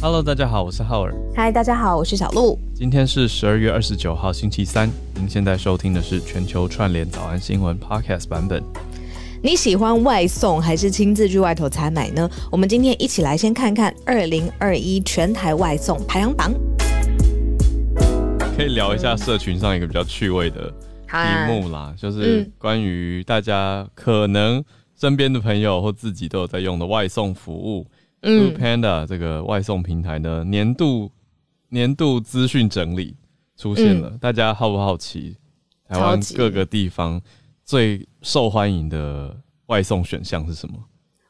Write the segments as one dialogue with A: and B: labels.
A: Hello，大家好，我是浩尔。
B: 嗨，大家好，我是小鹿。
A: 今天是十二月二十九号，星期三。您现在收听的是全球串联早安新闻 Podcast 版本。
B: 你喜欢外送还是亲自去外头采买呢？我们今天一起来先看看二零二一全台外送排行榜。
A: 可以聊一下社群上一个比较趣味的题目啦，就是关于大家可能身边的朋友或自己都有在用的外送服务。嗯，Panda 这个外送平台呢年度年度资讯整理出现了，大家好不好奇？台湾各个地方最受欢迎的外送选项是什么？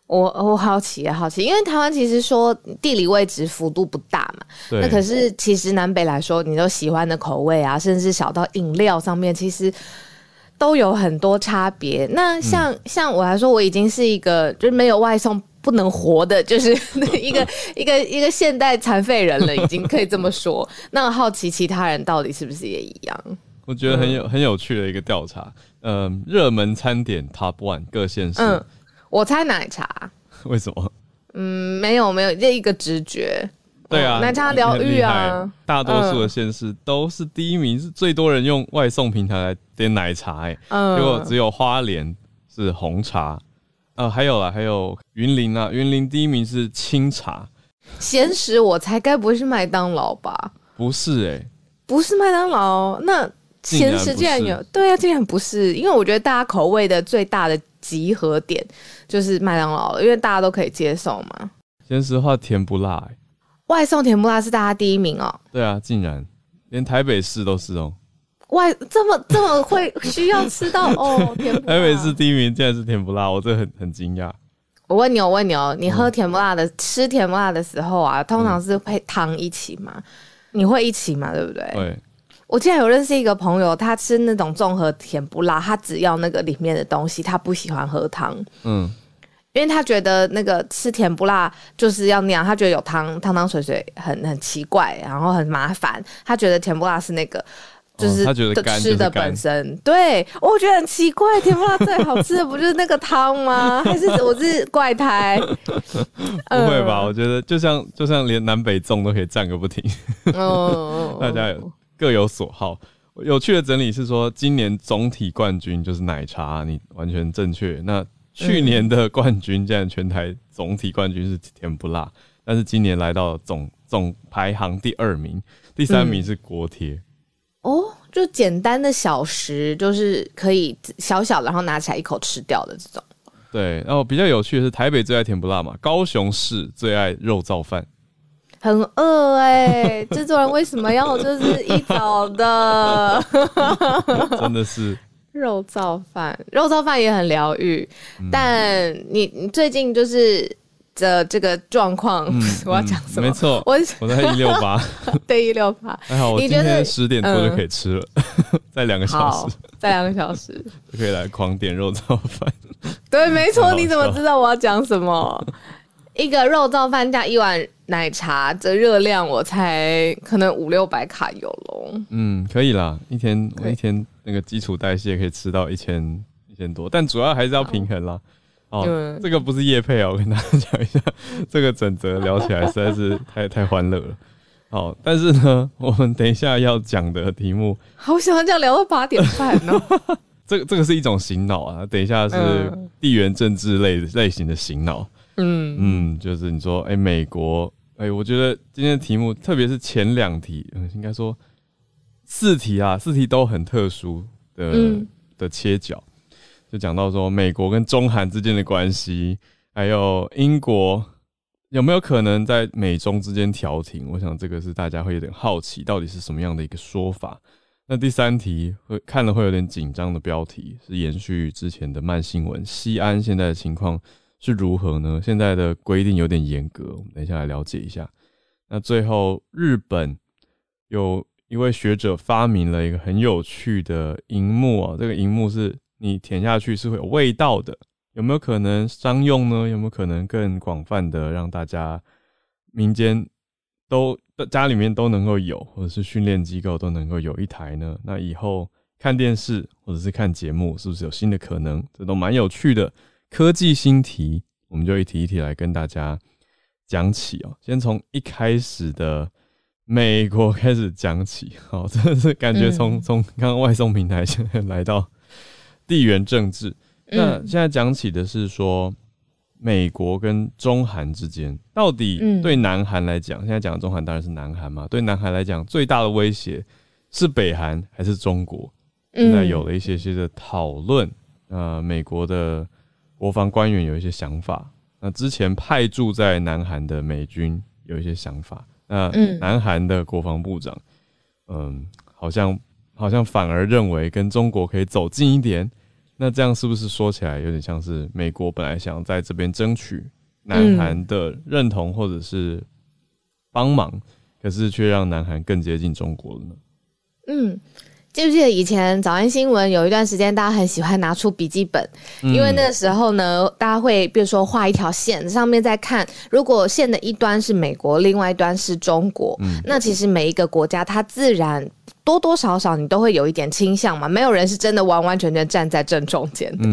B: 我我好奇啊，好奇，因为台湾其实说地理位置幅度不大嘛，那可是其实南北来说，你都喜欢的口味啊，甚至小到饮料上面，其实都有很多差别。那像像我来说，我已经是一个就是没有外送。不能活的，就是 一个一个一个现代残废人了，已经可以这么说。那好奇其他人到底是不是也一样？
A: 我觉得很有很有趣的一个调查。嗯，热门餐点 Top One 各县市。嗯，
B: 我猜奶茶。
A: 为什么？
B: 嗯，没有没有，这一个直觉。
A: 对啊，
B: 奶茶疗愈啊。
A: 大多数的县市都是第一名，是最多人用外送平台来点奶茶。哎，结果只有花莲是红茶。呃，还有啊，还有云林啊，云林第一名是清茶。
B: 咸食我猜该不会是麦当劳吧？
A: 不是哎，
B: 不是麦当劳。那咸食竟然有？对啊，竟然不是，因为我觉得大家口味的最大的集合点就是麦当劳了，因为大家都可以接受嘛。
A: 咸食话甜不辣，
B: 外送甜不辣是大家第一名哦。
A: 对啊，竟然连台北市都是哦。
B: 外这么这么会 需要吃到哦，甜不辣。
A: 台北市第一名竟然是甜不辣，我这很很惊讶。
B: 我问你，我问你哦，你喝甜不辣的，吃甜不辣的时候啊，通常是配汤一起吗？你会一起吗？对不对？
A: 对。
B: 我竟然有认识一个朋友，他吃那种综合甜不辣，他只要那个里面的东西，他不喜欢喝汤。嗯。因为他觉得那个吃甜不辣就是要那样，他觉得有汤汤汤水水很很奇怪，然后很麻烦。他觉得甜不辣是那个。就是
A: 他觉得
B: 吃的本身，对我觉得很奇怪，甜不辣最好吃的不就是那个汤吗？还是 我是怪胎？
A: 不会吧？我觉得就像就像连南北粽都可以站个不停。哦，大家有各有所好。有趣的整理是说，今年总体冠军就是奶茶，你完全正确。那去年的冠军，竟然全台总体冠军是甜不辣，但是今年来到总总排行第二名，第三名是锅贴。
B: 哦，就简单的小食，就是可以小小的，然后拿起来一口吃掉的这种。
A: 对，然后比较有趣的是，台北最爱甜不辣嘛，高雄市最爱肉燥饭。
B: 很饿哎，制作人为什么要就是一早的？
A: 真的是
B: 肉燥饭，肉燥饭也很疗愈。但你你最近就是。的这个状况，我要讲什么？
A: 没错，我我在一六八，
B: 对一六八，
A: 还好，我今天十点多就可以吃了，在两个小时，
B: 在两个小时
A: 就可以来狂点肉燥饭。
B: 对，没错，你怎么知道我要讲什么？一个肉燥饭加一碗奶茶，的热量我才可能五六百卡有喽。
A: 嗯，可以啦，一天我一天那个基础代谢可以吃到一千一千多，但主要还是要平衡啦。哦，这个不是叶配哦，我跟大家讲一下，这个整则聊起来实在是 太太欢乐了。好，但是呢，我们等一下要讲的题目，
B: 好喜欢这样聊到八点半哦。
A: 这个这个是一种醒脑啊，等一下是地缘政治类类型的醒脑。嗯嗯，就是你说，哎，美国，哎，我觉得今天的题目，特别是前两题，嗯，应该说四题啊，四题都很特殊的的切角。就讲到说美国跟中韩之间的关系，还有英国有没有可能在美中之间调停？我想这个是大家会有点好奇，到底是什么样的一个说法。那第三题会看了会有点紧张的标题，是延续之前的慢新闻。西安现在的情况是如何呢？现在的规定有点严格，我们等一下来了解一下。那最后，日本有一位学者发明了一个很有趣的荧幕啊，这个荧幕是。你舔下去是会有味道的，有没有可能商用呢？有没有可能更广泛的让大家民间都家里面都能够有，或者是训练机构都能够有一台呢？那以后看电视或者是看节目，是不是有新的可能？这都蛮有趣的科技新题，我们就一题一题来跟大家讲起哦，先从一开始的美国开始讲起，好，真的是感觉从从刚刚外送平台现在来到地缘政治，那现在讲起的是说美国跟中韩之间到底对南韩来讲，现在讲的中韩当然是南韩嘛，对南韩来讲最大的威胁是北韩还是中国？现在有了一些些的讨论，呃，美国的国防官员有一些想法。那之前派驻在南韩的美军有一些想法，那南韩的国防部长，嗯，好像好像反而认为跟中国可以走近一点，那这样是不是说起来有点像是美国本来想在这边争取南韩的认同或者是帮忙，可是却让南韩更接近中国了呢？
B: 嗯。记不记得以前早安新闻有一段时间，大家很喜欢拿出笔记本，因为那个时候呢，大家会比如说画一条线，上面在看，如果线的一端是美国，另外一端是中国，那其实每一个国家它自然多多少少你都会有一点倾向嘛，没有人是真的完完全全站在正中间的。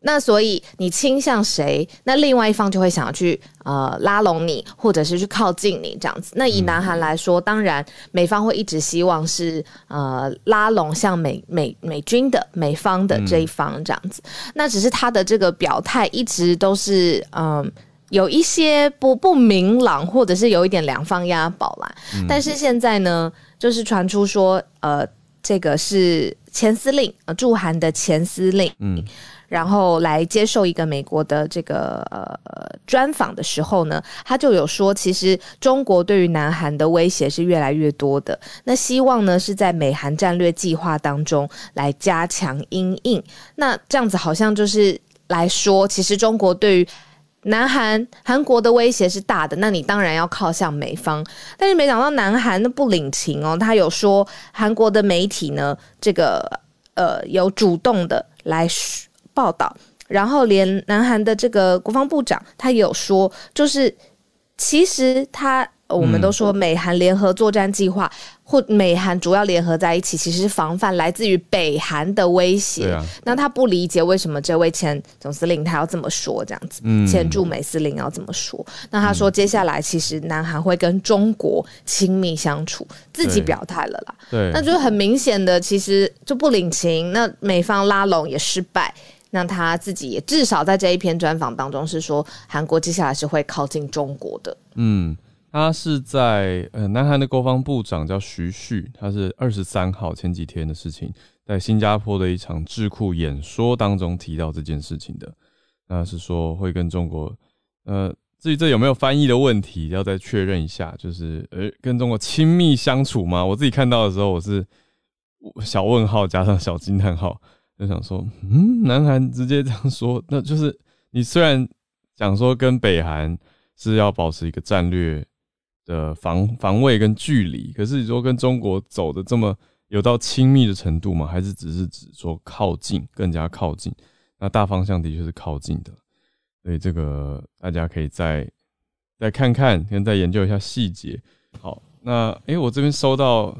B: 那所以你倾向谁，那另外一方就会想要去呃拉拢你，或者是去靠近你这样子。那以南韩来说，当然美方会一直希望是呃拉拢像美美美军的美方的这一方这样子。那只是他的这个表态一直都是嗯有一些不不明朗，或者是有一点两方押宝啦。但是现在呢，就是传出说呃这个是前司令呃驻韩的前司令嗯。然后来接受一个美国的这个呃专访的时候呢，他就有说，其实中国对于南韩的威胁是越来越多的。那希望呢是在美韩战略计划当中来加强阴应。那这样子好像就是来说，其实中国对于南韩韩国的威胁是大的。那你当然要靠向美方，但是没想到南韩不领情哦，他有说韩国的媒体呢，这个呃有主动的来。报道，然后连南韩的这个国防部长他有说，就是其实他我们都说美韩联合作战计划或美韩主要联合在一起，其实是防范来自于北韩的威胁。那他不理解为什么这位前总司令他要这么说，这样子，嗯前驻美司令要这么说。那他说接下来其实南韩会跟中国亲密相处，自己表态了啦。
A: 对，
B: 那就很明显的，其实就不领情。那美方拉拢也失败。那他自己也至少在这一篇专访当中是说，韩国接下来是会靠近中国的。
A: 嗯，他是在呃，南韩的国防部长叫徐旭，他是二十三号前几天的事情，在新加坡的一场智库演说当中提到这件事情的。那是说会跟中国，呃，至于这有没有翻译的问题，要再确认一下。就是呃，跟中国亲密相处吗？我自己看到的时候，我是小问号加上小惊叹号。就想说，嗯，南韩直接这样说，那就是你虽然讲说跟北韩是要保持一个战略的防防卫跟距离，可是你说跟中国走的这么有到亲密的程度吗？还是只是指说靠近，更加靠近？那大方向的确是靠近的，所以这个大家可以再再看看，跟再研究一下细节。好，那诶，我这边收到。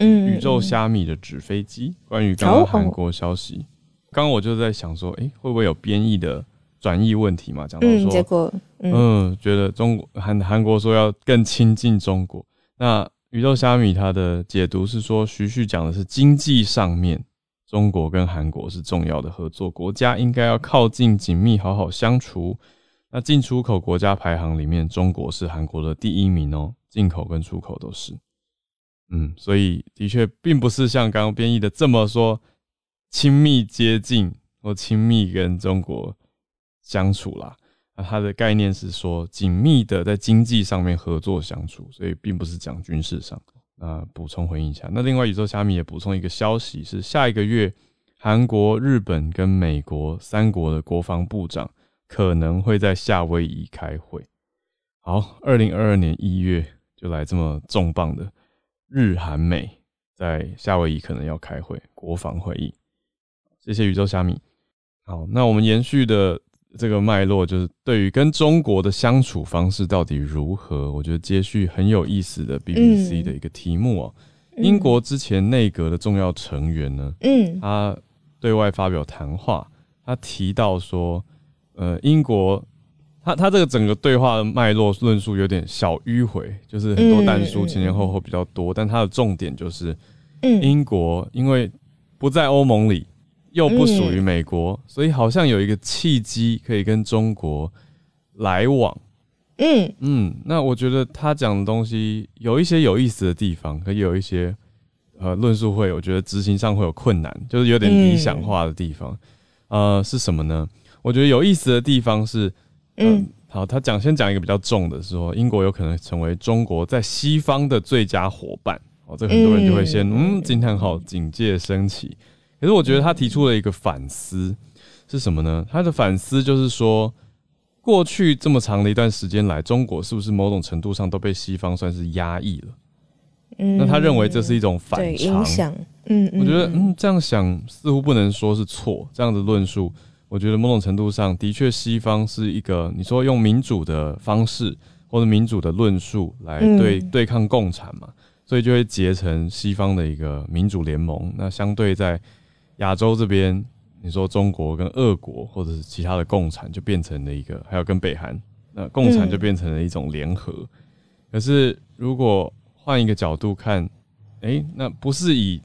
A: 宇宙虾米的纸飞机，关于刚刚韩国消息，刚刚我就在想说，哎，会不会有编译的转译问题嘛？讲到说，
B: 结果，
A: 嗯，觉得中国韩韩国说要更亲近中国，那宇宙虾米它的解读是说，徐旭讲的是经济上面，中国跟韩国是重要的合作国家，应该要靠近紧密，好好相处。那进出口国家排行里面，中国是韩国的第一名哦，进口跟出口都是。嗯，所以的确并不是像刚刚编译的这么说，亲密接近或亲密跟中国相处啦。那它的概念是说紧密的在经济上面合作相处，所以并不是讲军事上。那补充回应一下，那另外宇宙虾米也补充一个消息，是下一个月韩国、日本跟美国三国的国防部长可能会在夏威夷开会。好，二零二二年一月就来这么重磅的。日韩美在夏威夷可能要开会，国防会议。谢谢宇宙虾米。好，那我们延续的这个脉络，就是对于跟中国的相处方式到底如何？我觉得接续很有意思的 BBC 的一个题目哦。英国之前内阁的重要成员呢，嗯，他对外发表谈话，他提到说，呃，英国。他他这个整个对话的脉络论述有点小迂回，就是很多单书前前后后比较多，但他的重点就是，英国因为不在欧盟里，又不属于美国，所以好像有一个契机可以跟中国来往。嗯嗯，那我觉得他讲的东西有一些有意思的地方，可以有一些呃论述会，我觉得执行上会有困难，就是有点理想化的地方。呃，是什么呢？我觉得有意思的地方是，嗯，好，他讲先讲一个比较重的，说英国有可能成为中国在西方的最佳伙伴。哦，这很多人就会先嗯惊叹号，警戒升起。可是我觉得他提出了一个反思是什么呢？他的反思就是说，过去这么长的一段时间来，中国是不是某种程度上都被西方算是压抑了？嗯，那他认为这是一种反
B: 常。嗯，
A: 我觉得嗯这样想似乎不能说是错，这样的论述。我觉得某种程度上的确，西方是一个你说用民主的方式或者民主的论述来对对抗共产嘛，所以就会结成西方的一个民主联盟。那相对在亚洲这边，你说中国跟俄国或者是其他的共产就变成了一个，还有跟北韩，那共产就变成了一种联合。可是如果换一个角度看，哎，那不是以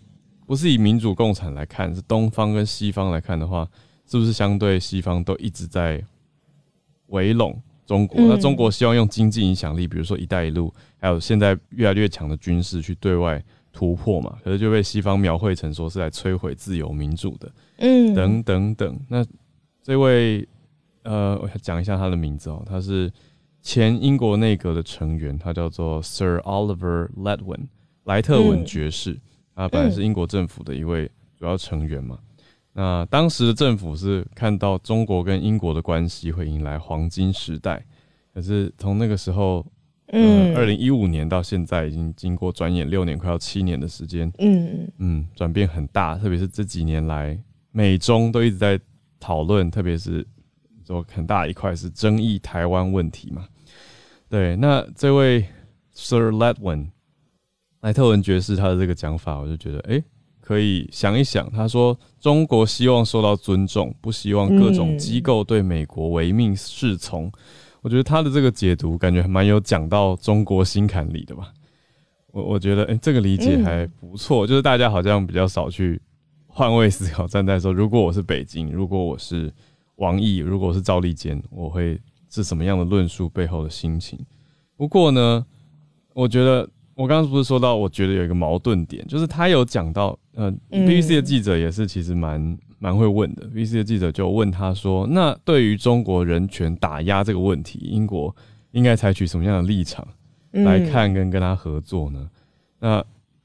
A: 不是以民主共产来看，是东方跟西方来看的话。是不是相对西方都一直在围拢中国？那中国希望用经济影响力，比如说“一带一路”，还有现在越来越强的军事去对外突破嘛？可是就被西方描绘成说是来摧毁自由民主的，嗯，等等等。那这位呃，我讲一下他的名字哦，他是前英国内阁的成员，他叫做 Sir Oliver Letwin 莱特文爵士，他本来是英国政府的一位主要成员嘛。那当时的政府是看到中国跟英国的关系会迎来黄金时代，可是从那个时候，嗯，二零一五年到现在，已经经过转眼六年，快要七年的时间，嗯嗯，转变很大，特别是这几年来，美中都一直在讨论，特别是说很大一块是争议台湾问题嘛。对，那这位 Sir Ledwin 莱特文爵士他的这个讲法，我就觉得，哎。可以想一想，他说中国希望受到尊重，不希望各种机构对美国唯命是从。我觉得他的这个解读感觉还蛮有讲到中国心坎里的吧。我我觉得，哎，这个理解还不错。就是大家好像比较少去换位思考，站在说，如果我是北京，如果我是王毅，如果是赵立坚，我会是什么样的论述背后的心情？不过呢，我觉得。我刚刚不是说到，我觉得有一个矛盾点，就是他有讲到，呃，BBC 的记者也是其实蛮蛮会问的。BBC 的记者就问他说：“那对于中国人权打压这个问题，英国应该采取什么样的立场来看跟跟他合作呢？”那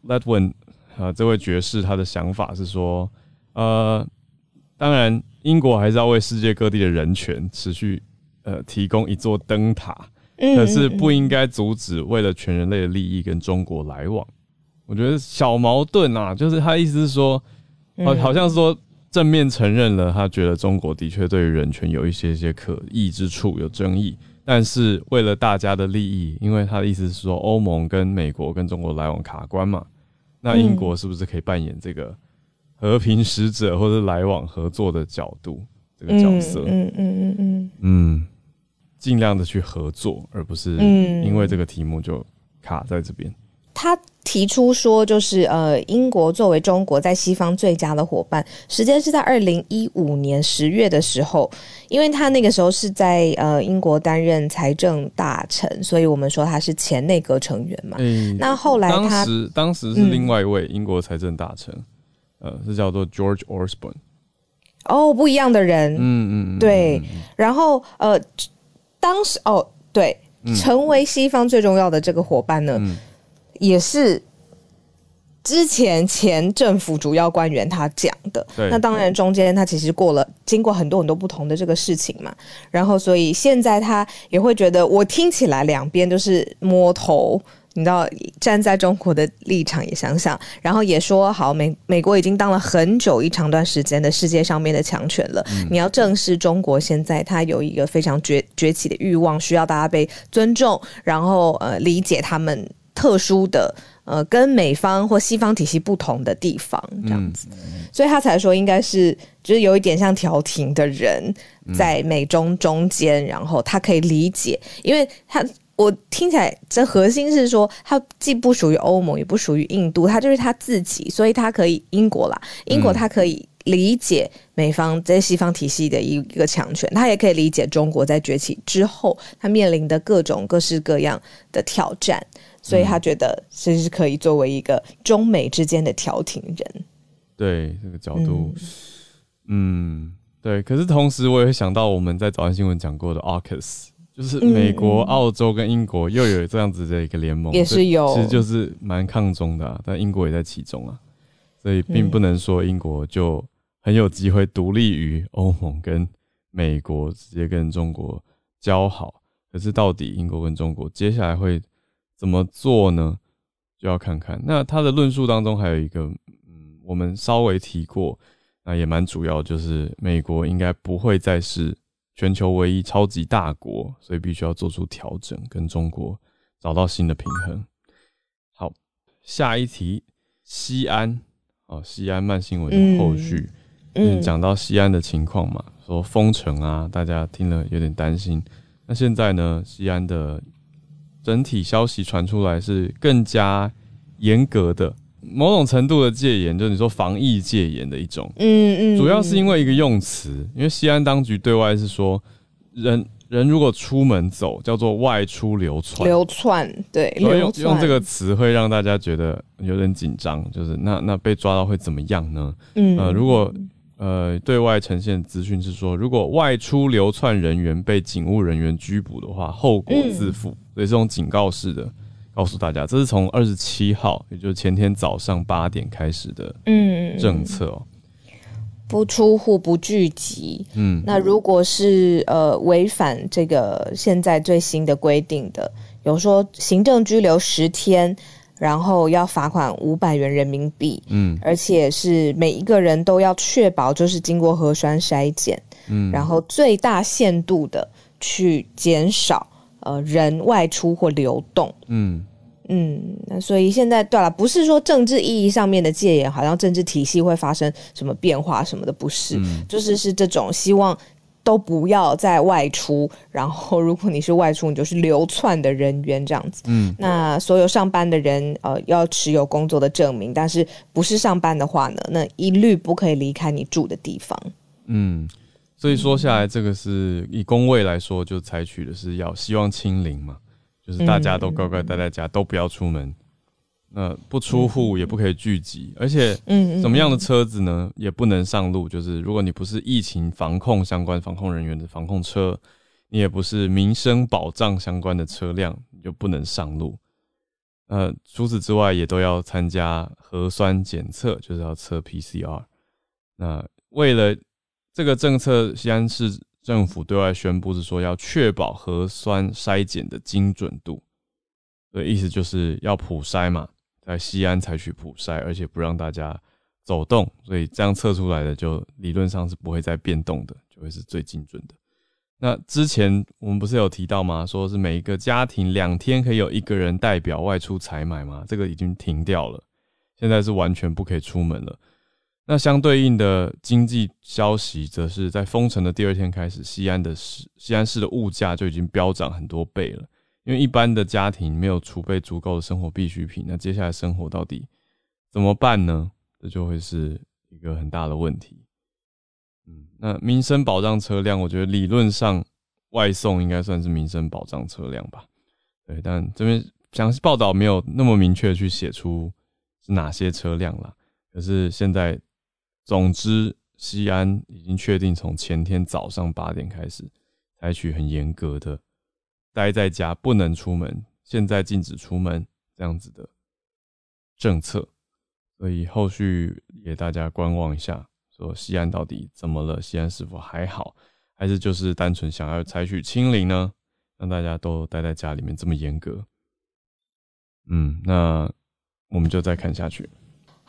A: Letwin 啊，这位爵士他的想法是说：“呃，当然，英国还是要为世界各地的人权持续呃提供一座灯塔。”可是不应该阻止为了全人类的利益跟中国来往，我觉得小矛盾啊，就是他意思是说，好好像说正面承认了他觉得中国的确对于人权有一些些可疑之处有争议，但是为了大家的利益，因为他的意思是说欧盟跟美国跟中国来往卡关嘛，那英国是不是可以扮演这个和平使者或者来往合作的角度这个角色？嗯嗯嗯嗯嗯。尽量的去合作，而不是因为这个题目就卡在这边。
B: 他提出说，就是呃，英国作为中国在西方最佳的伙伴，时间是在二零一五年十月的时候，因为他那个时候是在呃英国担任财政大臣，所以我们说他是前内阁成员嘛。嗯，那后来
A: 当时当时是另外一位英国财政大臣，呃，是叫做 George Osborne。
B: 哦，不一样的人。嗯嗯，对。然后呃。当时哦，对，成为西方最重要的这个伙伴呢，也是之前前政府主要官员他讲的。那当然中间他其实过了经过很多很多不同的这个事情嘛，然后所以现在他也会觉得，我听起来两边都是摸头。你知道，站在中国的立场也想想，然后也说好，美美国已经当了很久一长段时间的世界上面的强权了。你要正视中国现在它有一个非常崛崛起的欲望，需要大家被尊重，然后呃理解他们特殊的呃跟美方或西方体系不同的地方，这样子，所以他才说应该是就是有一点像调停的人在美中中间，然后他可以理解，因为他。我听起来，这核心是说，它既不属于欧盟，也不属于印度，它就是他自己，所以它可以英国啦，英国它可以理解美方在西方体系的一一个强权，它也可以理解中国在崛起之后，它面临的各种各式各样的挑战，所以他觉得其实可以作为一个中美之间的调停人。
A: 对这个角度，嗯，对。可是同时，我也会想到我们在早安新闻讲过的 AUKUS。就是美国、澳洲跟英国又有这样子的一个联盟，
B: 也是有，
A: 其实就是蛮抗中的，但英国也在其中啊，所以并不能说英国就很有机会独立于欧盟跟美国，直接跟中国交好。可是到底英国跟中国接下来会怎么做呢？就要看看。那他的论述当中还有一个，嗯，我们稍微提过，那也蛮主要，就是美国应该不会再是。全球唯一超级大国，所以必须要做出调整，跟中国找到新的平衡。好，下一题，西安哦，西安慢新闻的后续，嗯，讲到西安的情况嘛，说封城啊，大家听了有点担心。那现在呢，西安的整体消息传出来是更加严格的。某种程度的戒严，就是你说防疫戒严的一种，嗯嗯，主要是因为一个用词，因为西安当局对外是说，人人如果出门走，叫做外出流窜，
B: 流窜，对，
A: 用用这个词会让大家觉得有点紧张，就是那那被抓到会怎么样呢？嗯，呃，如果呃对外呈现资讯是说，如果外出流窜人员被警务人员拘捕的话，后果自负，所以这种警告式的。告诉大家，这是从二十七号，也就是前天早上八点开始的政策哦，
B: 不出户不聚集。嗯，那如果是呃违反这个现在最新的规定的，有说行政拘留十天，然后要罚款五百元人民币。嗯，而且是每一个人都要确保就是经过核酸筛检。嗯，然后最大限度的去减少呃人外出或流动。嗯。嗯，那所以现在对了，不是说政治意义上面的戒严，好像政治体系会发生什么变化什么的，不是，就是是这种希望都不要再外出，然后如果你是外出，你就是流窜的人员这样子。嗯，那所有上班的人呃要持有工作的证明，但是不是上班的话呢，那一律不可以离开你住的地方。
A: 嗯，所以说下来这个是以工位来说，就采取的是要希望清零嘛。就是大家都乖乖待在家，都不要出门。那不出户也不可以聚集，而且，嗯，什么样的车子呢，也不能上路。就是如果你不是疫情防控相关防控人员的防控车，你也不是民生保障相关的车辆，你就不能上路。呃，除此之外，也都要参加核酸检测，就是要测 PCR。那为了这个政策，西安市。政府对外宣布是说要确保核酸筛检的精准度，的意思就是要普筛嘛，在西安采取普筛，而且不让大家走动，所以这样测出来的就理论上是不会再变动的，就会是最精准的。那之前我们不是有提到吗？说是每一个家庭两天可以有一个人代表外出采买吗？这个已经停掉了，现在是完全不可以出门了。那相对应的经济消息，则是在封城的第二天开始，西安的市西安市的物价就已经飙涨很多倍了。因为一般的家庭没有储备足够的生活必需品，那接下来生活到底怎么办呢？这就会是一个很大的问题。嗯，那民生保障车辆，我觉得理论上外送应该算是民生保障车辆吧。对，但这边详细报道没有那么明确去写出是哪些车辆了。可是现在。总之，西安已经确定从前天早上八点开始，采取很严格的待在家不能出门，现在禁止出门这样子的政策。所以后续也大家观望一下，说西安到底怎么了？西安是否还好，还是就是单纯想要采取清零呢？让大家都待在家里面这么严格？嗯，那我们就再看下去。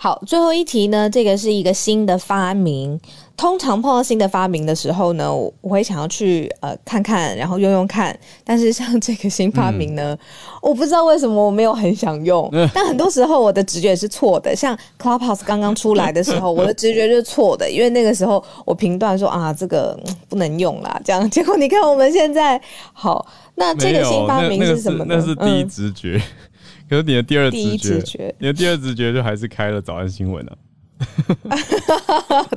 B: 好，最后一题呢，这个是一个新的发明。通常碰到新的发明的时候呢，我会想要去呃看看，然后用用看。但是像这个新发明呢，我不知道为什么我没有很想用。但很多时候我的直觉是错的。像 Clubhouse 刚刚出来的时候，我的直觉就是错的，因为那个时候我评断说啊，这个不能用啦，这样。结果你看我们现在好，那这个新发明是什么？
A: 那是第一直觉。可是你的第二直觉，你的第二直觉就还是开了早安新闻了。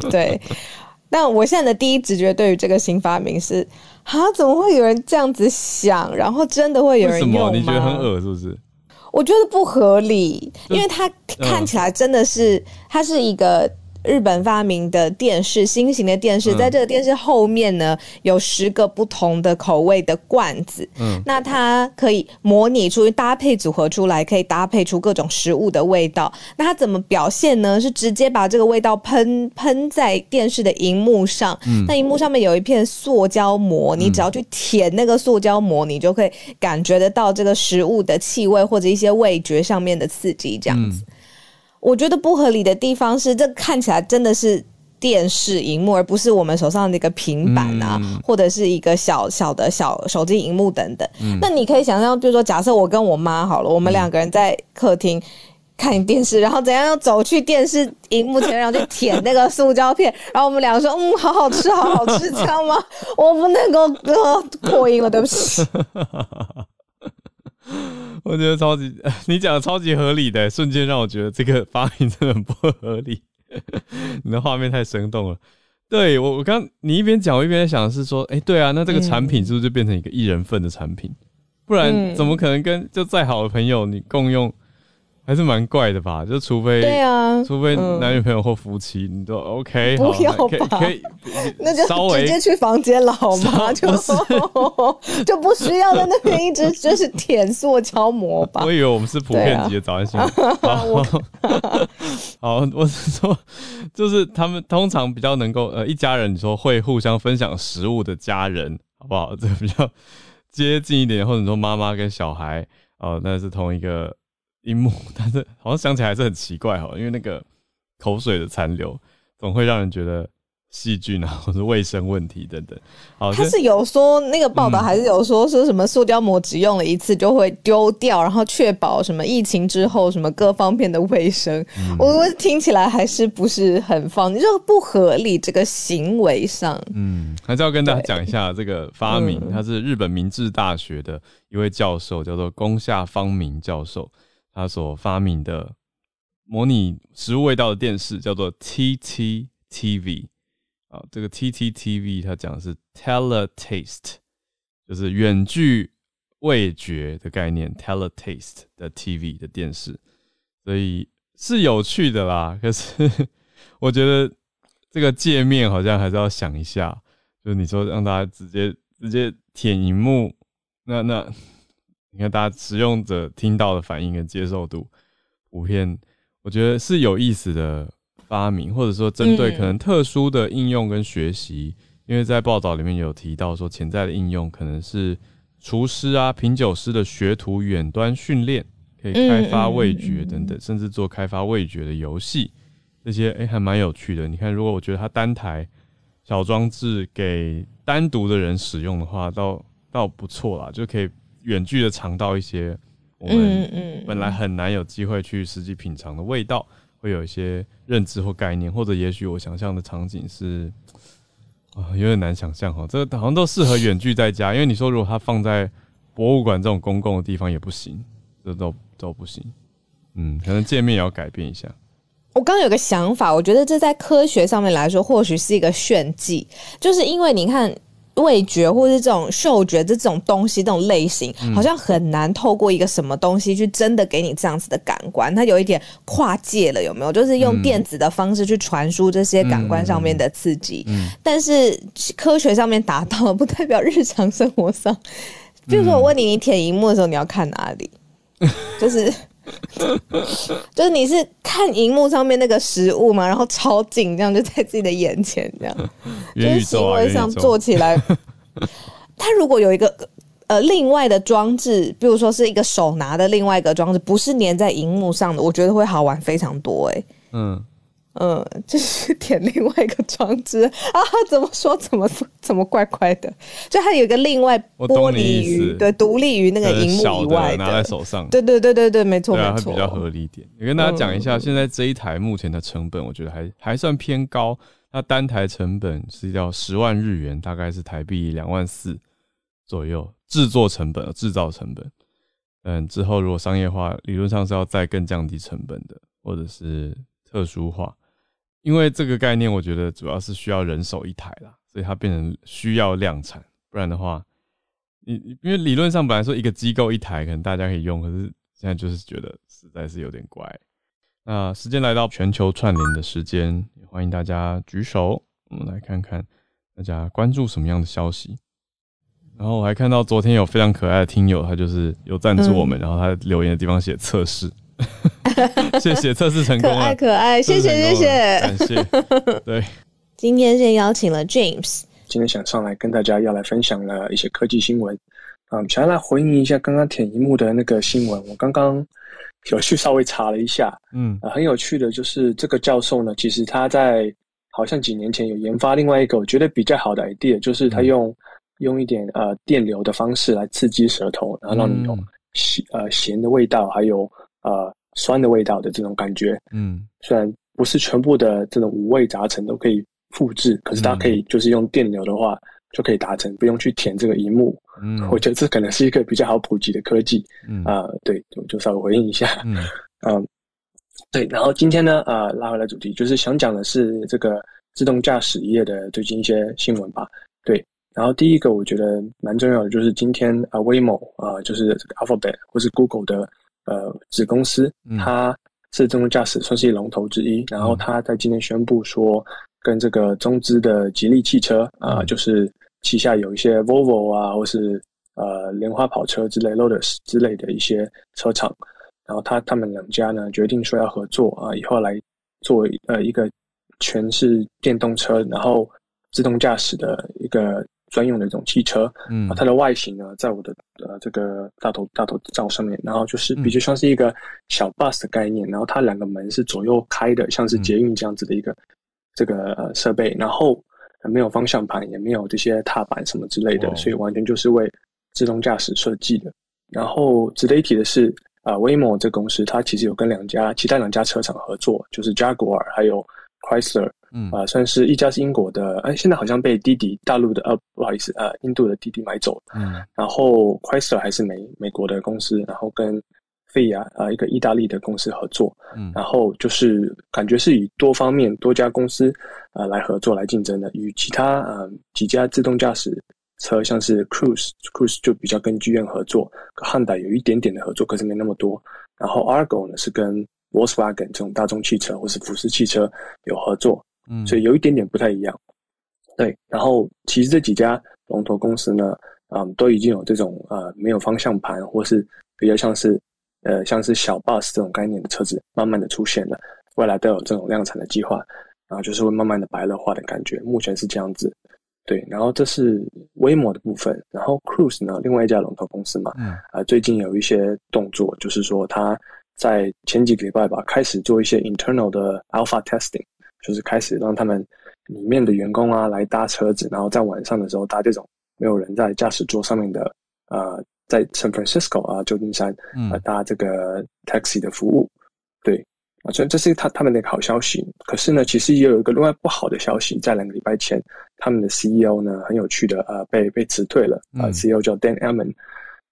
B: 对，那我现在的第一直觉对于这个新发明是：啊，怎么会有人这样子想？然后真的会有人用吗？
A: 你觉得很恶是不是？
B: 我觉得不合理，因为它看起来真的是，它是一个。日本发明的电视，新型的电视，在这个电视后面呢，有十个不同的口味的罐子。嗯，那它可以模拟出搭配组合出来，可以搭配出各种食物的味道。那它怎么表现呢？是直接把这个味道喷喷在电视的荧幕上。嗯，那荧幕上面有一片塑胶膜，你只要去舔那个塑胶膜，你就可以感觉得到这个食物的气味或者一些味觉上面的刺激，这样子。我觉得不合理的地方是，这看起来真的是电视荧幕，而不是我们手上的一个平板啊，或者是一个小小的小手机荧幕等等。那你可以想象，比如说，假设我跟我妈好了，我们两个人在客厅看电视，然后怎样要走去电视荧幕前，然后去舔那个塑胶片，然后我们两个说：“嗯，好好吃，好好吃，这样吗？”我不能够破音了，对不起。
A: 我觉得超级，你讲的超级合理的，瞬间让我觉得这个发明真的很不合理。你的画面太生动了。对我，我刚你一边讲，我一边在想的是说，哎，对啊，那这个产品是不是就变成一个一人份的产品？不然怎么可能跟就再好的朋友你共用？还是蛮怪的吧，就除非
B: 对啊，
A: 除非男女朋友或夫妻，你都 OK，
B: 不要吧？可以，那就直接去房间了好吗？就 就不需要在那边一直就是舔塑胶膜吧？
A: 我以为我们是普遍级的早安新闻。好，我是说，就是他们通常比较能够呃一家人，你说会互相分享食物的家人，好不好？这比较接近一点，或者说妈妈跟小孩哦，那是同一个。荧幕，但是好像想起来还是很奇怪哈，因为那个口水的残留总会让人觉得细菌啊，或者卫生问题等等。好，
B: 他是有说那个报道，还是有说说什么塑胶膜只用了一次就会丢掉，然后确保什么疫情之后什么各方面的卫生。我听起来还是不是很方，就不合理这个行为上。
A: 嗯，还是要跟大家讲一下这个发明，他是日本明治大学的一位教授，叫做宫下方明教授。他所发明的模拟食物味道的电视叫做 T T T V 啊，这个 T T T V 它讲的是 Teletaste，就是远距味觉的概念，Teletaste 的 T V 的电视，所以是有趣的啦。可是 我觉得这个界面好像还是要想一下，就是你说让大家直接直接舔荧幕，那那。你看，大家使用者听到的反应跟接受度普遍，我觉得是有意思的发明，或者说针对可能特殊的应用跟学习。因为在报道里面有提到说，潜在的应用可能是厨师啊、品酒师的学徒远端训练，可以开发味觉等等，甚至做开发味觉的游戏，这些哎还蛮有趣的。你看，如果我觉得它单台小装置给单独的人使用的话，倒倒不错啦，就可以。远距的尝到一些我们本来很难有机会去实际品尝的味道，会有一些认知或概念，或者也许我想象的场景是啊有点难想象哈，这个好像都适合远距在家，因为你说如果它放在博物馆这种公共的地方也不行，这都都不行，嗯，可能界面也要改变一下。
B: 我刚刚有个想法，我觉得这在科学上面来说，或许是一个炫技，就是因为你看。味觉或是这种嗅觉这种东西，这种类型，好像很难透过一个什么东西去真的给你这样子的感官，它有一点跨界了，有没有？就是用电子的方式去传输这些感官上面的刺激，但是科学上面达到了，不代表日常生活上。比如说，我问你，你舔荧幕的时候，你要看哪里？就是。就是你是看荧幕上面那个食物嘛，然后超近，这样就在自己的眼前，这样。就是行为上做起来，它 如果有一个呃另外的装置，比如说是一个手拿的另外一个装置，不是粘在荧幕上的，我觉得会好玩非常多哎。嗯。嗯，就是点另外一个装置啊？怎么说？怎么说怎么怪怪的？就它有一个另外玻璃鱼，对，独立于那个荧幕以外
A: 拿在手上。
B: 对对对对对，没错没
A: 错，比较合理一点。也跟大家讲一下，现在这一台目前的成本，我觉得还还算偏高。它单台成本是要十万日元，大概是台币两万四左右。制作成本、制造成本，嗯，之后如果商业化，理论上是要再更降低成本的，或者是特殊化。因为这个概念，我觉得主要是需要人手一台啦，所以它变成需要量产，不然的话，你因为理论上本来说一个机构一台可能大家可以用，可是现在就是觉得实在是有点怪。那时间来到全球串联的时间，欢迎大家举手，我们来看看大家关注什么样的消息。然后我还看到昨天有非常可爱的听友，他就是有赞助我们，然后他留言的地方写测试。谢谢，测试成功了，可
B: 爱可爱，谢谢谢谢，
A: 感谢。对，
B: 今天先邀请了 James，
C: 今天想上来跟大家要来分享了一些科技新闻，嗯，想要来回应一下刚刚舔荧幕的那个新闻。我刚刚有去稍微查了一下，嗯，很有趣的，就是这个教授呢，其实他在好像几年前有研发另外一个我觉得比较好的 idea，就是他用用一点呃电流的方式来刺激舌头，然后让你有咸呃咸的味道，还有。呃，酸的味道的这种感觉，嗯，虽然不是全部的这种五味杂陈都可以复制，可是大家可以就是用电流的话就可以达成，不用去填这个荧幕。嗯，我觉得这可能是一个比较好普及的科技。嗯啊，对，就就稍微回应一下。嗯 嗯，对。然后今天呢，啊，拉回来主题，就是想讲的是这个自动驾驶业的最近一些新闻吧。对，然后第一个我觉得蛮重要的就是今天啊，Waymo 啊，就是这个 Alphabet 或是 Google 的。呃，子公司它是自动驾驶算是龙头之一，然后它在今天宣布说，跟这个中资的吉利汽车啊，就是旗下有一些 Volvo 啊，或是呃莲花跑车之类 Lotus 之类的一些车厂，然后他他们两家呢决定说要合作啊，以后来做呃一个全是电动车，然后自动驾驶的一个。专用的一种汽车，嗯，它的外形呢，在我的呃这个大头大头照上面，然后就是比较像是一个小 bus 的概念，然后它两个门是左右开的，像是捷运这样子的一个这个呃设备，然后没有方向盘，也没有这些踏板什么之类的，所以完全就是为自动驾驶设计的。然后值得一提的是，啊，Waymo 这公司它其实有跟两家其他两家车厂合作，就是 Jaguar 还有 Chrysler。嗯啊，算是一家是英国的，哎，现在好像被滴滴大陆的呃，不好意思，呃，印度的滴滴买走了。嗯，然后 Chrysler 还是美美国的公司，然后跟费亚啊一个意大利的公司合作。嗯，然后就是感觉是以多方面多家公司啊来合作来竞争的，与其他啊几家自动驾驶车，像是 Cruise，Cruise 就比较跟剧院合作，汉代有一点点的合作，可是没那么多。然后 Argo 呢是跟 Volkswagen 这种大众汽车或是福斯汽车有合作。嗯，所以有一点点不太一样，对。然后其实这几家龙头公司呢，嗯，都已经有这种呃没有方向盘或是比较像是呃像是小 bus 这种概念的车子，慢慢的出现了，未来都有这种量产的计划，然后就是会慢慢的白热化的感觉。目前是这样子，对。然后这是威模的部分，然后 Cruise 呢，另外一家龙头公司嘛，嗯，啊，最近有一些动作，就是说他在前几个礼拜吧，开始做一些 internal 的 alpha testing。就是开始让他们里面的员工啊来搭车子，然后在晚上的时候搭这种没有人在驾驶座上面的，呃，在 San Francisco 啊旧金山啊搭这个 taxi 的服务，对啊，所以这是他他们的好消息。可是呢，其实也有一个另外不好的消息，在两个礼拜前，他们的 CEO 呢很有趣的呃被被辞退了啊，CEO 叫 Dan Amon。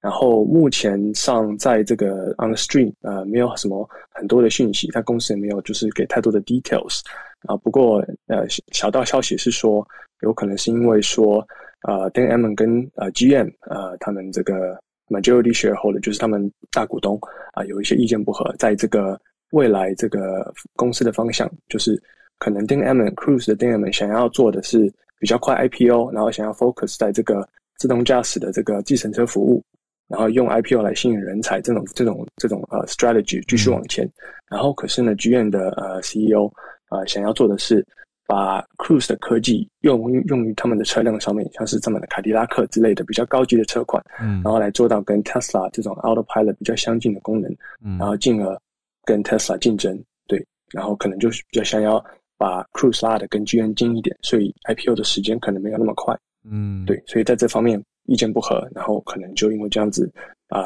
C: 然后目前上在这个 on the stream 呃没有什么很多的讯息，他公司也没有就是给太多的 details 啊。不过呃小道消息是说，有可能是因为说呃 Dan M 跟呃 GM 呃他们这个 majority shareholder 就是他们大股东啊有一些意见不合，在这个未来这个公司的方向，就是可能 Dan M Cruise 的 Dan M 想要做的是比较快 IPO，然后想要 focus 在这个自动驾驶的这个计程车服务。然后用 IPO 来吸引人才，这种这种这种呃 strategy 继续往前。然后可是呢，剧院的呃 CEO 啊想要做的是把 Cruise 的科技用用于他们的车辆上面，像是这么的凯迪拉克之类的比较高级的车款，嗯，然后来做到跟 Tesla 这种 Autopilot 比较相近的功能，嗯，然后进而跟 Tesla 竞争，对，然后可能就是比较想要把 Cruise 拉的更具人近一点，所以 IPO 的时间可能没有那么快，嗯，对，所以在这方面意见不合，然后可能就因为这样子啊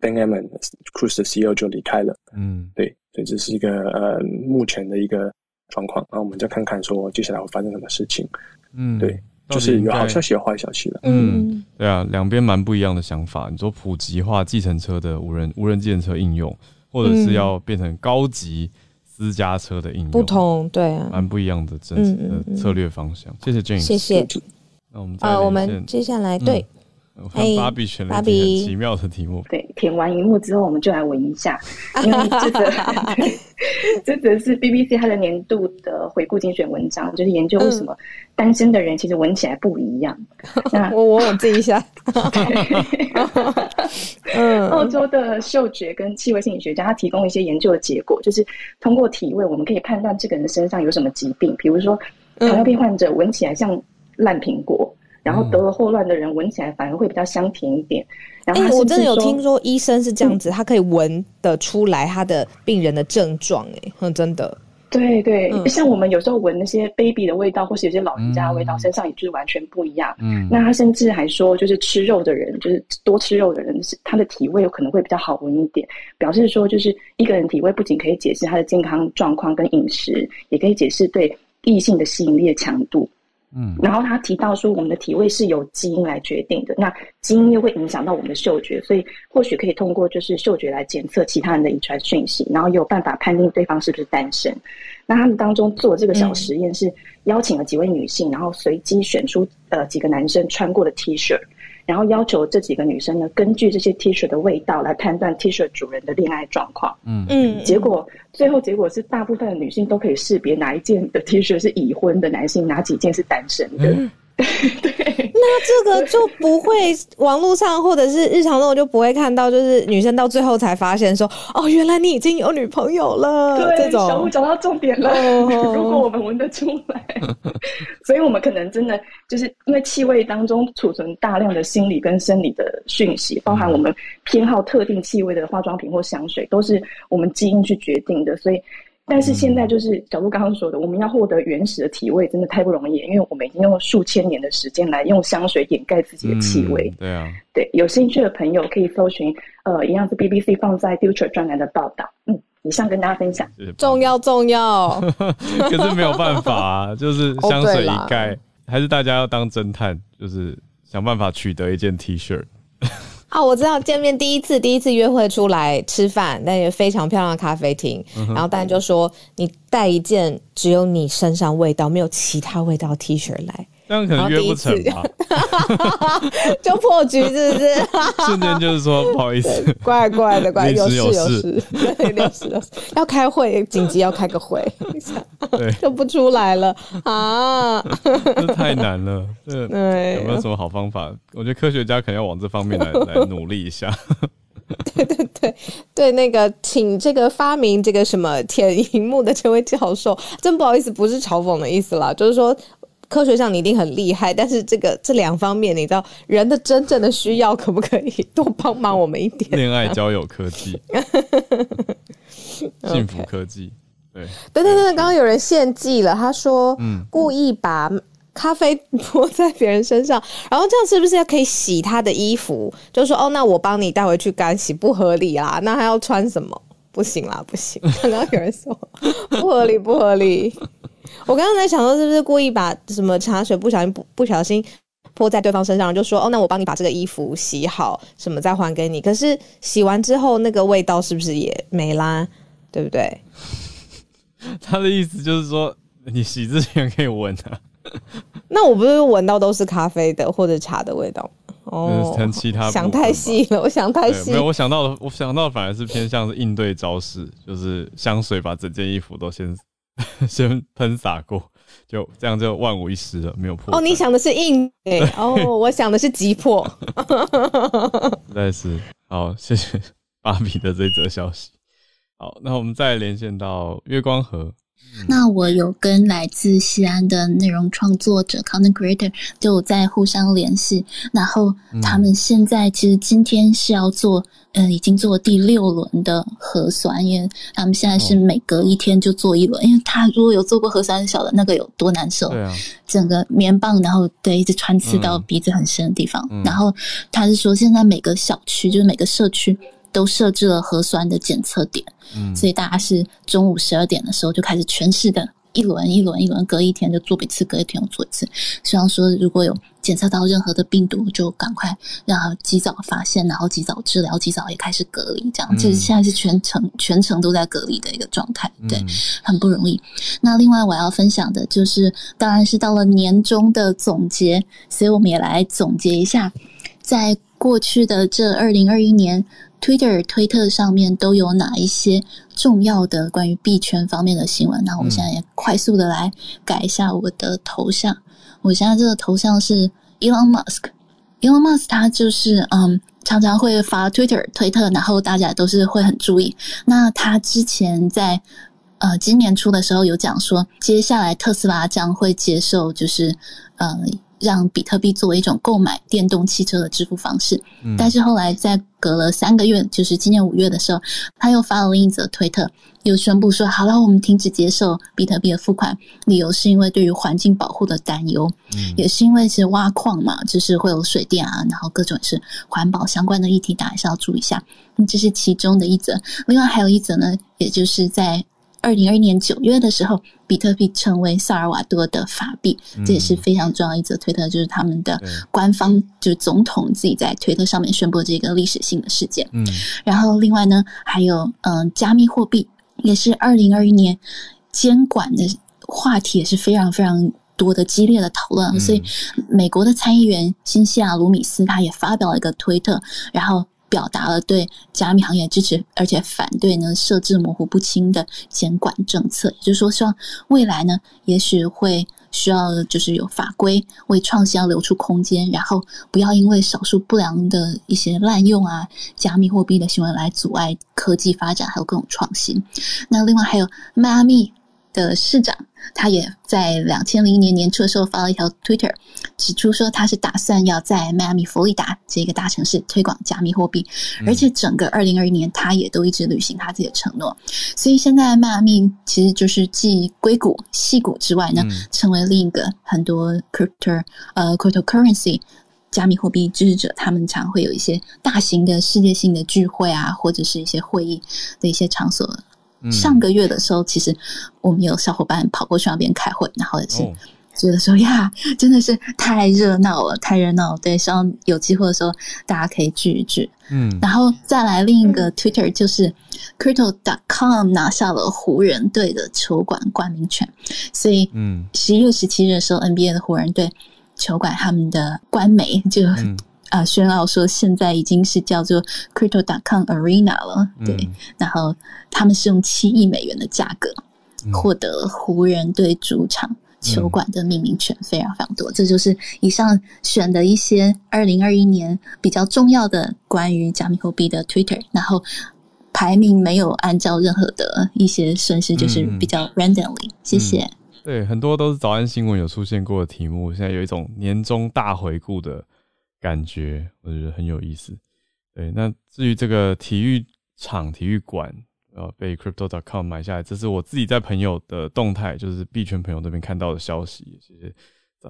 C: ，Ben Ammon Cruise 的 CEO 就离开了，嗯，对，所以这是一个呃目前的一个。状况，然后我们再看看说接下来会发生什么事情。嗯，对，就是有好消息有坏消息了。
A: 嗯，对啊，两边蛮不一样的想法。你说普及化计程车的无人无人计程车应用，或者是要变成高级私家车的应用，
B: 不同，对啊，
A: 蛮不一样的政策略方向。谢谢 Jane，
B: 谢谢。
A: 那我们
B: 啊，我们接下来对。
A: 芭比选了一很奇妙的题目。
D: 对，填完荧幕之后，我们就来闻一下，因为这则 这则是 BBC 它的年度的回顾精选文章，就是研究为什么单身的人其实闻起来不一样。
B: 那我闻我自一下。
D: 嗯，澳洲的嗅觉跟气味心理学家他提供一些研究的结果，就是通过体味，我们可以判断这个人身上有什么疾病，比如说糖尿病患者闻起来像烂苹果。然后得了霍乱的人闻起来反而会比较香甜一点。然后
B: 我真的有听说医生是这样子，他可以闻得出来他的病人的症状。哎，真的。
D: 对对，像我们有时候闻那些 baby 的味道，或是有些老人家的味道，身上也就是完全不一样。嗯，那他甚至还说，就是吃肉的人，就是多吃肉的人，是他的体味有可能会比较好闻一点。表示说，就是一个人体味不仅可以解释他的健康状况跟饮食，也可以解释对异性的吸引力的强度。嗯，然后他提到说，我们的体味是由基因来决定的，那基因又会影响到我们的嗅觉，所以或许可以通过就是嗅觉来检测其他人的遗传讯息，然后有办法判定对方是不是单身。那他们当中做这个小实验是邀请了几位女性，然后随机选出呃几个男生穿过的 T 恤。然后要求这几个女生呢，根据这些 T 恤的味道来判断 T 恤主人的恋爱状况。嗯嗯，结果最后结果是，大部分的女性都可以识别哪一件的 T 恤是已婚的男性，哪几件是单身的。对，
B: 那这个就不会网络上或者是日常中就不会看到，就是女生到最后才发现说，哦，原来你已经有女朋友了。
D: 对，小五找到重点了。如果我们闻得出来，所以我们可能真的就是因为气味当中储存大量的心理跟生理的讯息，包含我们偏好特定气味的化妆品或香水，都是我们基因去决定的，所以。但是现在就是小鹿刚刚说的，我们要获得原始的体味，真的太不容易，因为我们已经用数千年的时间来用香水掩盖自己的气味。
A: 对啊，
D: 对，有兴趣的朋友可以搜寻，呃，一样是 BBC 放在 Future 专栏的报道。嗯，以上跟大家分享。
B: 重要重要，
A: 可是没有办法啊，就是香水一盖，还是大家要当侦探，就是想办法取得一件 T 恤。
B: 啊，我知道见面第一次第一次约会出来吃饭，那也非常漂亮的咖啡厅，然后大家就说你带一件只有你身上味道没有其他味道 T 恤来。
A: 这样可能约不成吧？
B: 就破局是不是？
A: 瞬间就是说不好意思，
B: 怪怪的怪，
A: 有
B: 事有事，对，有事有事，要开会，紧急要开个会，
A: 对，
B: 就不出来了啊！
A: 这太难了，对，有没有什么好方法？我觉得科学家可能要往这方面来来努力一下。
B: 对对对对，那个请这个发明这个什么舔荧幕的这位教授，真不好意思，不是嘲讽的意思啦，就是说。科学上你一定很厉害，但是这个这两方面，你知道人的真正的需要可不可以多帮忙我们一点？
A: 恋爱交友科技，幸福科技，对
B: 对对对，刚刚有人献祭了，他说，嗯，故意把咖啡泼在别人身上，然后这样是不是要可以洗他的衣服？就说哦，那我帮你带回去干洗，不合理啦，那他要穿什么？不行啦，不行。刚刚有人说不合理，不合理。我刚刚在想说，是不是故意把什么茶水不小心不不小心泼在对方身上，就说哦，那我帮你把这个衣服洗好，什么再还给你。可是洗完之后，那个味道是不是也没啦？对不对？
A: 他的意思就是说，你洗之前可以闻啊。
B: 那我不是闻到都是咖啡的或者茶的味道哦？
A: 其他
B: 想太细了，我想太细。
A: 没有，我想到的，我想到反而是偏向是应对招式，就是香水把整件衣服都先。先喷洒过，就这样就万无一失了，没有破。
B: 哦，你想的是硬 哎，哦，我想的是急迫。
A: 实在是好，谢谢芭比的这则消息。好，那我们再连线到月光河，
E: 那我有跟来自西安的内容创作者 （content creator） 就在互相联系，然后他们现在其实今天是要做，嗯，已经做第六轮的核酸，因为他们现在是每隔一天就做一轮，因为他如果有做过核酸，晓得那个有多难受，
A: 对啊，
E: 整个棉棒，然后对一直穿刺到鼻子很深的地方，然后他是说现在每个小区就是每个社区。都设置了核酸的检测点，嗯，所以大家是中午十二点的时候就开始全市的一轮一轮一轮，隔一天就做一次，隔一天又做一次。希望说如果有检测到任何的病毒，就赶快让它及早发现，然后及早治疗，及早也开始隔离。这样，这现在是全程全程都在隔离的一个状态，对，很不容易。那另外我要分享的就是，当然是到了年终的总结，所以我们也来总结一下，在过去的这二零二一年。Twitter 推特上面都有哪一些重要的关于币圈方面的新闻？那我现在也快速的来改一下我的头像。我现在这个头像是 Elon Musk。Elon Musk 他就是嗯，常常会发 Twitter 推特，然后大家都是会很注意。那他之前在呃今年初的时候有讲说，接下来特斯拉将会接受就是呃。让比特币作为一种购买电动汽车的支付方式，但是后来在隔了三个月，就是今年五月的时候，他又发了另一则推特，又宣布说：“好了，我们停止接受比特币的付款，理由是因为对于环境保护的担忧，也是因为是挖矿嘛，就是会有水电啊，然后各种是环保相关的议题，大家还是要注意一下。这是其中的一则，另外还有一则呢，也就是在。”二零二一年九月的时候，比特币成为萨尔瓦多的法币，这也是非常重要一则推特，就是他们的官方，就是总统自己在推特上面宣布这个历史性的事件。嗯，然后另外呢，还有嗯，加密货币也是二零二一年监管的话题也是非常非常多的激烈的讨论，所以美国的参议员新西亚卢米斯他也发表了一个推特，然后。表达了对加密行业支持，而且反对呢设置模糊不清的监管政策。也就是说，希望未来呢，也许会需要就是有法规为创新要留出空间，然后不要因为少数不良的一些滥用啊加密货币的行为来阻碍科技发展，还有各种创新。那另外还有迈阿密。的市长，他也在两千零一年年初的时候发了一条 Twitter，指出说他是打算要在迈阿密、佛罗里达这个大城市推广加密货币，而且整个二零二一年他也都一直履行他自己的承诺。所以现在迈阿密其实就是继硅谷、细谷之外呢，成为另一个很多 crypto 呃 cryptocurrency 加密货币支持者，他们常会有一些大型的世界性的聚会啊，或者是一些会议的一些场所。上个月的时候，其实我们有小伙伴跑过去那边开会，然后也是觉得说呀，真的是太热闹了，太热闹。对，希望有机会的时候大家可以聚一聚。嗯，然后再来另一个 Twitter 就是 Crypto.com 拿下了湖人队的球馆冠名权，所以嗯，十一月十七日的时候，NBA 的湖人队球馆他们的官媒就。啊，宣奥说现在已经是叫做 Crypto.com Arena 了，对。然后他们是用七亿美元的价格获得湖人队主场球馆的命名权，非常非常多。这就是以上选的一些二零二一年比较重要的关于加密货币的 Twitter，然后排名没有按照任何的一些顺序，就是比较 randomly。谢谢。
A: 对，很多都是早安新闻有出现过的题目，现在有一种年终大回顾的。感觉我觉得很有意思，对。那至于这个体育场、体育馆，呃，被 Crypto.com 买下来，这是我自己在朋友的动态，就是币圈朋友那边看到的消息。其实，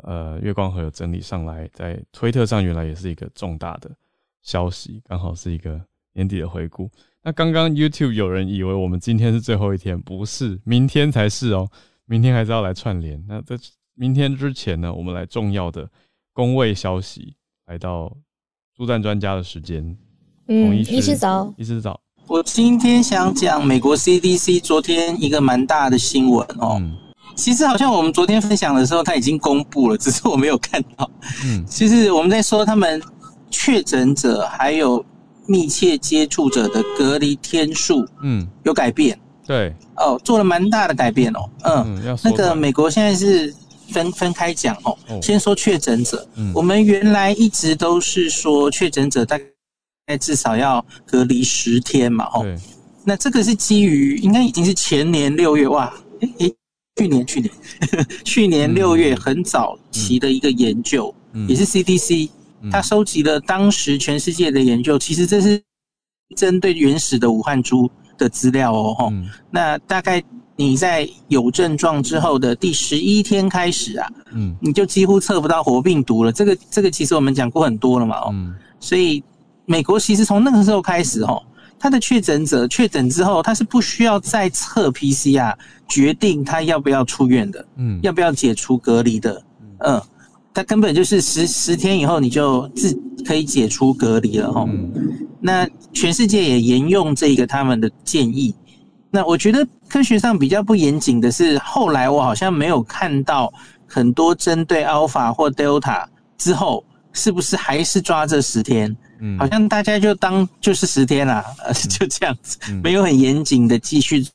A: 呃，月光河有整理上来，在推特上原来也是一个重大的消息，刚好是一个年底的回顾。那刚刚 YouTube 有人以为我们今天是最后一天，不是，明天才是哦，明天还是要来串联。那在明天之前呢，我们来重要的工位消息。来到助战专家的时间，
B: 嗯，医师早，
A: 医师早。
F: 我今天想讲美国 CDC 昨天一个蛮大的新闻哦。其实好像我们昨天分享的时候，他已经公布了，只是我没有看到。嗯，其实我们在说他们确诊者还有密切接触者的隔离天数，嗯，有改变。
A: 对，
F: 哦，做了蛮大的改变哦。嗯，那个美国现在是。分分开讲哦，先说确诊者。我们原来一直都是说确诊者大概至少要隔离十天嘛，哦。那这个是基于应该已经是前年六月哇，诶诶，去年去年 去年六月很早期的一个研究，也是 CDC，他收集了当时全世界的研究，其实这是针对原始的武汉猪的资料哦，哈，那大概你在有症状之后的第十一天开始啊，嗯，你就几乎测不到活病毒了，这个这个其实我们讲过很多了嘛，哦，所以美国其实从那个时候开始，哦。他的确诊者确诊之后，他是不需要再测 PCR 决定他要不要出院的，嗯，要不要解除隔离的，嗯，他根本就是十十天以后你就自可以解除隔离了哈。那全世界也沿用这个他们的建议。那我觉得科学上比较不严谨的是，后来我好像没有看到很多针对 Alpha 或 Delta 之后，是不是还是抓这十天？嗯好像大家就当就是十天啦，就这样子，没有很严谨的继续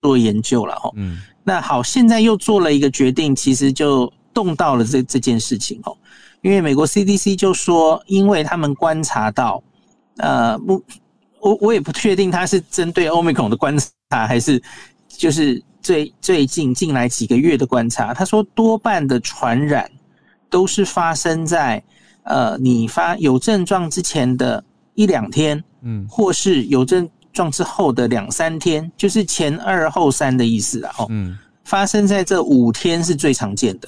F: 做研究了哈。嗯，那好，现在又做了一个决定，其实就动到了这这件事情哦。因为美国 CDC 就说，因为他们观察到，呃，不，我我也不确定他是针对欧美孔的观察，还是就是最最近近来几个月的观察。他说，多半的传染都是发生在。呃，你发有症状之前的一两天，嗯，或是有症状之后的两三天，就是前二后三的意思啊，哦，嗯，发生在这五天是最常见的，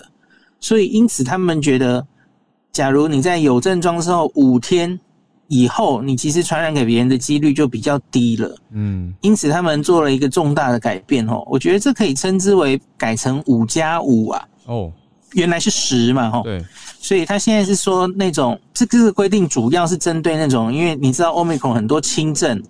F: 所以因此他们觉得，假如你在有症状之后五天以后，你其实传染给别人的几率就比较低了，嗯，因此他们做了一个重大的改变哦，我觉得这可以称之为改成五加五啊，哦，原来是十嘛，哈，
A: 对。
F: 所以他现在是说那种这个规定主要是针对那种，因为你知道欧美孔很多轻症，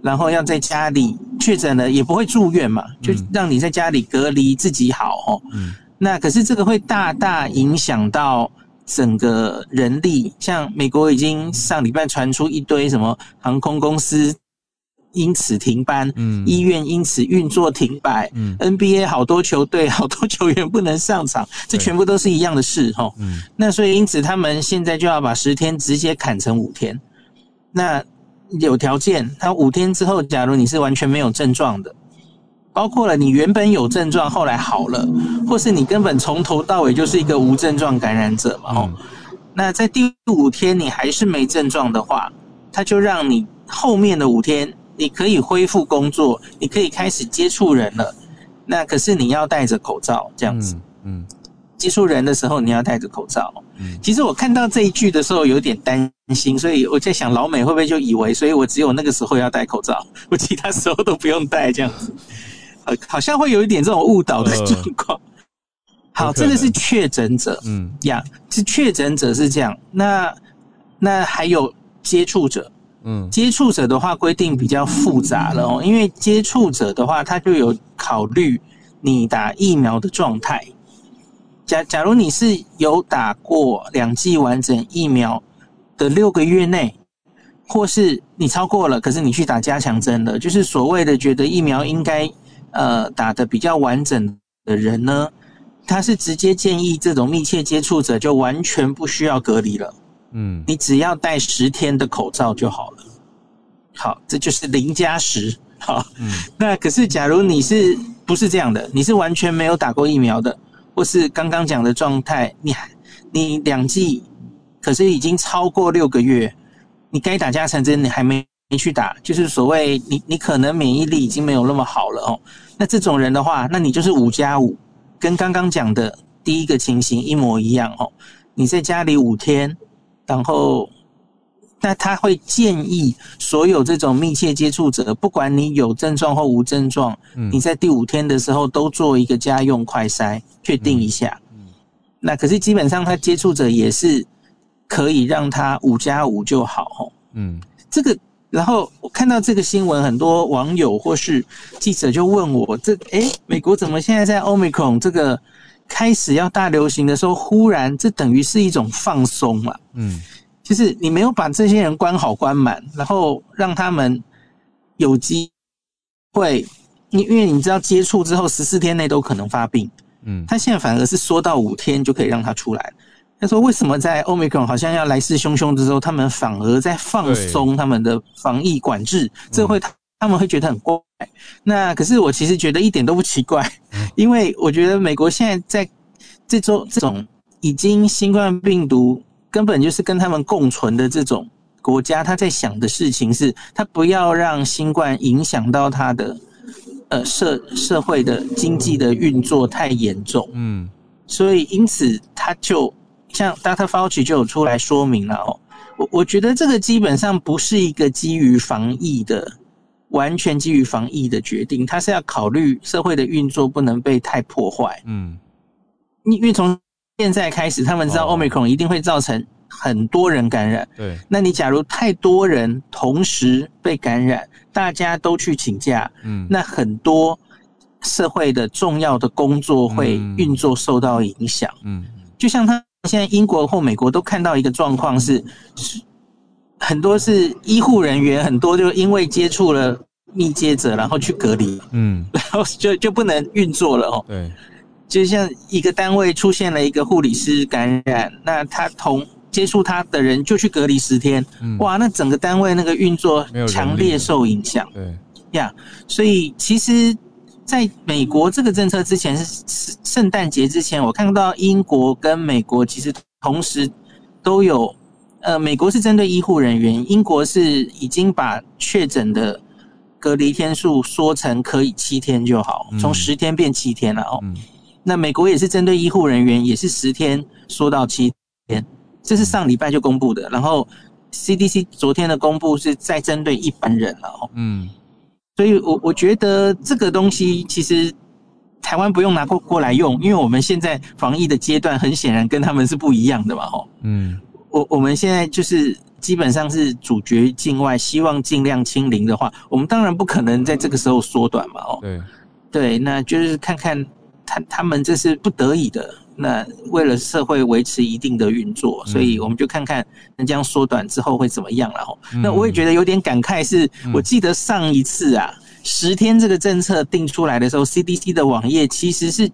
F: 然后要在家里确诊了也不会住院嘛，就让你在家里隔离自己好哦。嗯。那可是这个会大大影响到整个人力，像美国已经上礼拜传出一堆什么航空公司。因此停班，嗯，医院因此运作停摆，嗯，NBA 好多球队 好多球员不能上场，这全部都是一样的事，哈，嗯，那所以因此他们现在就要把十天直接砍成五天，那有条件，他五天之后，假如你是完全没有症状的，包括了你原本有症状后来好了，或是你根本从头到尾就是一个无症状感染者嘛，哦，那在第五天你还是没症状的话，他就让你后面的五天。你可以恢复工作，你可以开始接触人了。那可是你要戴着口罩这样子。嗯，接触人的时候你要戴着口罩。嗯，其实我看到这一句的时候有点担心，所以我在想老美会不会就以为，所以我只有那个时候要戴口罩，我其他时候都不用戴这样子。好，好像会有一点这种误导的状况。好，这个是确诊者。嗯，呀，是确诊者是这样。那那还有接触者。嗯，接触者的话规定比较复杂了哦，因为接触者的话，他就有考虑你打疫苗的状态。假假如你是有打过两剂完整疫苗的六个月内，或是你超过了，可是你去打加强针了，就是所谓的觉得疫苗应该呃打的比较完整的人呢，他是直接建议这种密切接触者就完全不需要隔离了。嗯，你只要戴十天的口罩就好了。好，这就是零加十。好，嗯，那可是假如你是不是这样的？你是完全没有打过疫苗的，或是刚刚讲的状态，你你两剂，可是已经超过六个月，你该打加强针，你还没没去打，就是所谓你你可能免疫力已经没有那么好了哦。那这种人的话，那你就是五加五，跟刚刚讲的第一个情形一模一样哦。你在家里五天。然后，那他会建议所有这种密切接触者，不管你有症状或无症状，你在第五天的时候都做一个家用快筛，确定一下。那可是基本上他接触者也是可以让他五加五就好哦。嗯，这个，然后我看到这个新闻，很多网友或是记者就问我：这诶，美国怎么现在在 Omicron 这个？开始要大流行的时候，忽然这等于是一种放松嘛？嗯，就是你没有把这些人关好关满，然后让他们有机会，因因为你知道接触之后十四天内都可能发病，嗯，他现在反而是缩到五天就可以让他出来。他说为什么在欧美克好像要来势汹汹的时候，他们反而在放松他们的防疫管制？这会他们会觉得很怪。那可是我其实觉得一点都不奇怪，因为我觉得美国现在在这种这种已经新冠病毒根本就是跟他们共存的这种国家，他在想的事情是，他不要让新冠影响到他的呃社社会的经济的运作太严重。嗯，所以因此他就像 Dr. Fauci 就有出来说明了哦，我我觉得这个基本上不是一个基于防疫的。完全基于防疫的决定，它是要考虑社会的运作不能被太破坏。嗯，因为从现在开始，他们知道 Omicron 一定会造成很多人感染。
A: 对，
F: 那你假如太多人同时被感染，大家都去请假，嗯，那很多社会的重要的工作会运作受到影响。嗯，就像他现在英国或美国都看到一个状况是是。很多是医护人员，很多就因为接触了密接者，然后去隔离，嗯，然后就就不能运作了哦。
A: 对，
F: 就像一个单位出现了一个护理师感染，那他同接触他的人就去隔离十天，哇，那整个单位那个运作强烈受影响。
A: 对
F: 呀，所以其实在美国这个政策之前是圣诞节之前，我看到英国跟美国其实同时都有。呃，美国是针对医护人员，英国是已经把确诊的隔离天数缩成可以七天就好，从十天变七天了哦。那美国也是针对医护人员，也是十天缩到七天，这是上礼拜就公布的。然后 CDC 昨天的公布是在针对一般人了哦。嗯，所以我我觉得这个东西其实台湾不用拿过过来用，因为我们现在防疫的阶段很显然跟他们是不一样的嘛。哦，嗯。我我们现在就是基本上是主角境外，希望尽量清零的话，我们当然不可能在这个时候缩短嘛。哦，
A: 对，
F: 对，那就是看看他他们这是不得已的。那为了社会维持一定的运作，所以我们就看看那这样缩短之后会怎么样了。哦，那我也觉得有点感慨，是我记得上一次啊，十天这个政策定出来的时候，CDC 的网页其实是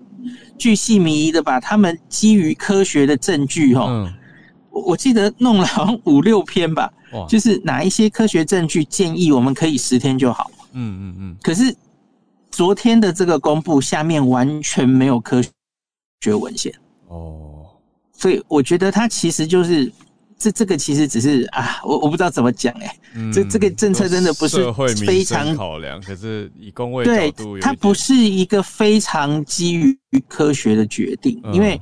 F: 巨细靡遗的把他们基于科学的证据，哈。我记得弄了好像五六篇吧，就是哪一些科学证据建议我们可以十天就好。嗯嗯嗯。可是昨天的这个公布下面完全没有科学文献。哦。所以我觉得它其实就是这这个其实只是啊，我我不知道怎么讲哎。这这个政策真的不是非常
A: 考量，可是以工位角度，
F: 它不是一个非常基于科学的决定，因为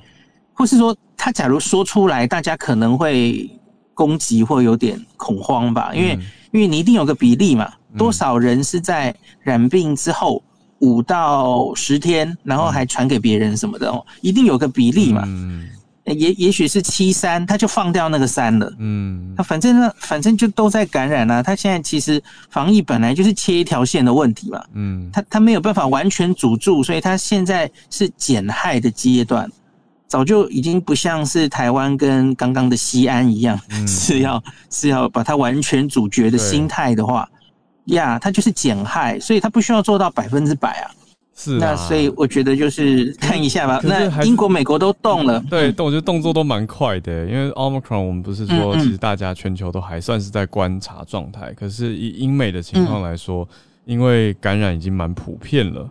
F: 或是说。他假如说出来，大家可能会攻击或有点恐慌吧，因为因为你一定有个比例嘛，多少人是在染病之后五到十天，然后还传给别人什么的哦，一定有个比例嘛。嗯，也也许是七三，他就放掉那个三了。嗯，他反正呢，反正就都在感染啊。他现在其实防疫本来就是切一条线的问题嘛。嗯，他他没有办法完全阻住，所以他现在是减害的阶段。早就已经不像是台湾跟刚刚的西安一样，是要是要把它完全阻绝的心态的话，呀，它就是减害，所以它不需要做到百分之百啊。
A: 是，
F: 那所以我觉得就是看一下吧。那英国、美国都动了，
A: 对，动，我觉得动作都蛮快的。因为 Omicron，我们不是说其实大家全球都还算是在观察状态，可是以英美的情况来说，因为感染已经蛮普遍了，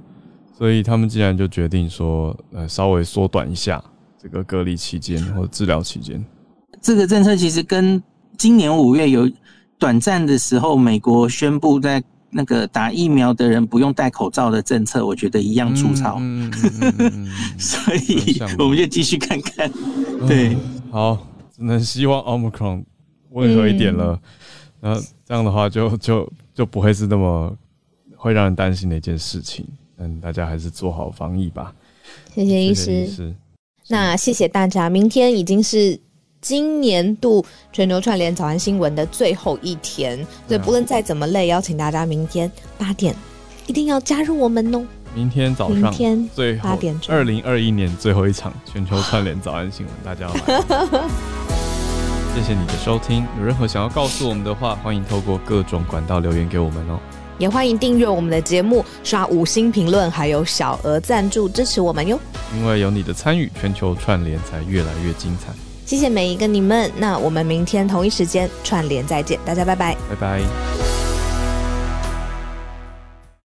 A: 所以他们既然就决定说，呃，稍微缩短一下。这个隔离期间或治疗期间，
F: 这个政策其实跟今年五月有短暂的时候，美国宣布在那个打疫苗的人不用戴口罩的政策，我觉得一样粗糙。所以我们就继续看看。对，
A: 好，只能希望 Omicron 温和一点了。那这样的话，就就就不会是那么会让人担心的一件事情。嗯，大家还是做好防疫吧。
B: 谢谢医师。那谢谢大家，明天已经是今年度全球串联早安新闻的最后一天，所以不论再怎么累，邀请大家明天八点一定要加入我们哦。
A: 明天早上明天最八点，二零二一年最后一场全球串联早安新闻，大家来。谢谢你的收听，有任何想要告诉我们的话，欢迎透过各种管道留言给我们哦。
B: 也欢迎订阅我们的节目，刷五星评论，还有小额赞助支持我们哟。
A: 因为有你的参与，全球串联才越来越精彩。
B: 谢谢每一个你们，那我们明天同一时间串联再见，大家拜拜，
A: 拜拜。